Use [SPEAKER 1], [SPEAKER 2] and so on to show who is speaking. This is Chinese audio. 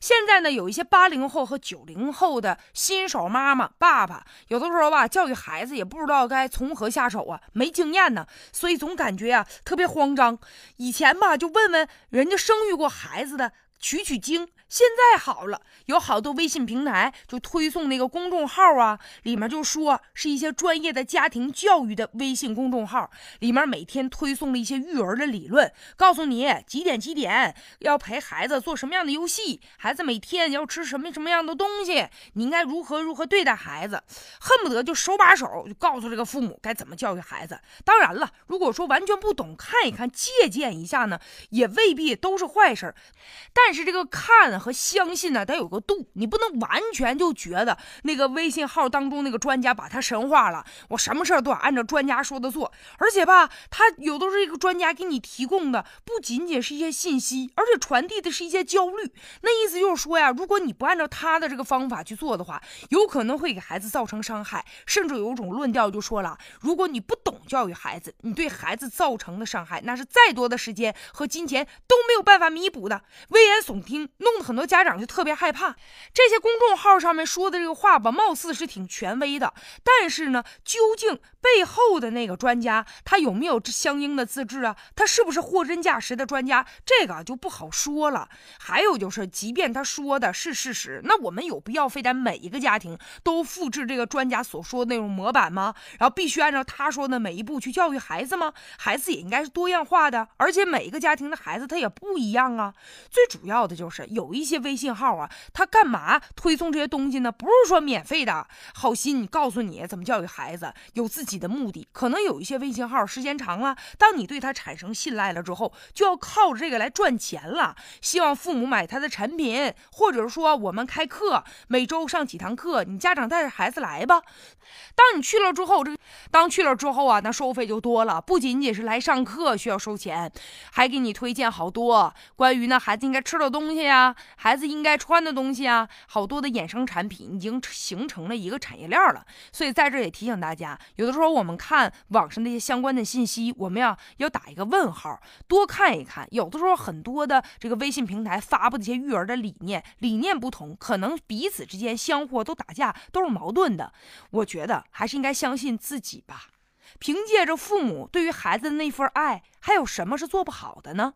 [SPEAKER 1] 现在呢，有一些八零后和九零后的新手妈妈、爸爸，有的时候吧，教育孩子也不知道该从何下手啊，没经验呢，所以总感觉啊特别慌张。以前吧，就问问人家生育过孩子的，取取经。现在好了，有好多微信平台就推送那个公众号啊，里面就说是一些专业的家庭教育的微信公众号，里面每天推送了一些育儿的理论，告诉你几点几点要陪孩子做什么样的游戏，孩子每天要吃什么什么样的东西，你应该如何如何对待孩子，恨不得就手把手就告诉这个父母该怎么教育孩子。当然了，如果说完全不懂，看一看借鉴一下呢，也未必都是坏事但但是这个看。和相信呢，得有个度，你不能完全就觉得那个微信号当中那个专家把他神化了，我什么事儿都按照专家说的做。而且吧，他有的是一个专家给你提供的，不仅仅是一些信息，而且传递的是一些焦虑。那意思就是说呀，如果你不按照他的这个方法去做的话，有可能会给孩子造成伤害。甚至有一种论调就说了，如果你不懂教育孩子，你对孩子造成的伤害，那是再多的时间和金钱都没有办法弥补的。危言耸听，弄得。很多家长就特别害怕这些公众号上面说的这个话吧，貌似是挺权威的，但是呢，究竟背后的那个专家他有没有相应的资质啊？他是不是货真价实的专家？这个就不好说了。还有就是，即便他说的是事实，那我们有必要非得每一个家庭都复制这个专家所说的那种模板吗？然后必须按照他说的每一步去教育孩子吗？孩子也应该是多样化的，而且每一个家庭的孩子他也不一样啊。最主要要的就是有一。些微信号啊，他干嘛推送这些东西呢？不是说免费的，好心告诉你怎么教育孩子，有自己的目的。可能有一些微信号时间长了，当你对他产生信赖了之后，就要靠着这个来赚钱了。希望父母买他的产品，或者是说我们开课，每周上几堂课，你家长带着孩子来吧。当你去了之后，这当去了之后啊，那收费就多了，不仅仅是来上课需要收钱，还给你推荐好多关于呢孩子应该吃的东西呀。孩子应该穿的东西啊，好多的衍生产品已经形成了一个产业链了。所以在这也提醒大家，有的时候我们看网上那些相关的信息，我们要要打一个问号，多看一看。有的时候很多的这个微信平台发布的一些育儿的理念，理念不同，可能彼此之间相互都打架，都是矛盾的。我觉得还是应该相信自己吧。凭借着父母对于孩子的那份爱，还有什么是做不好的呢？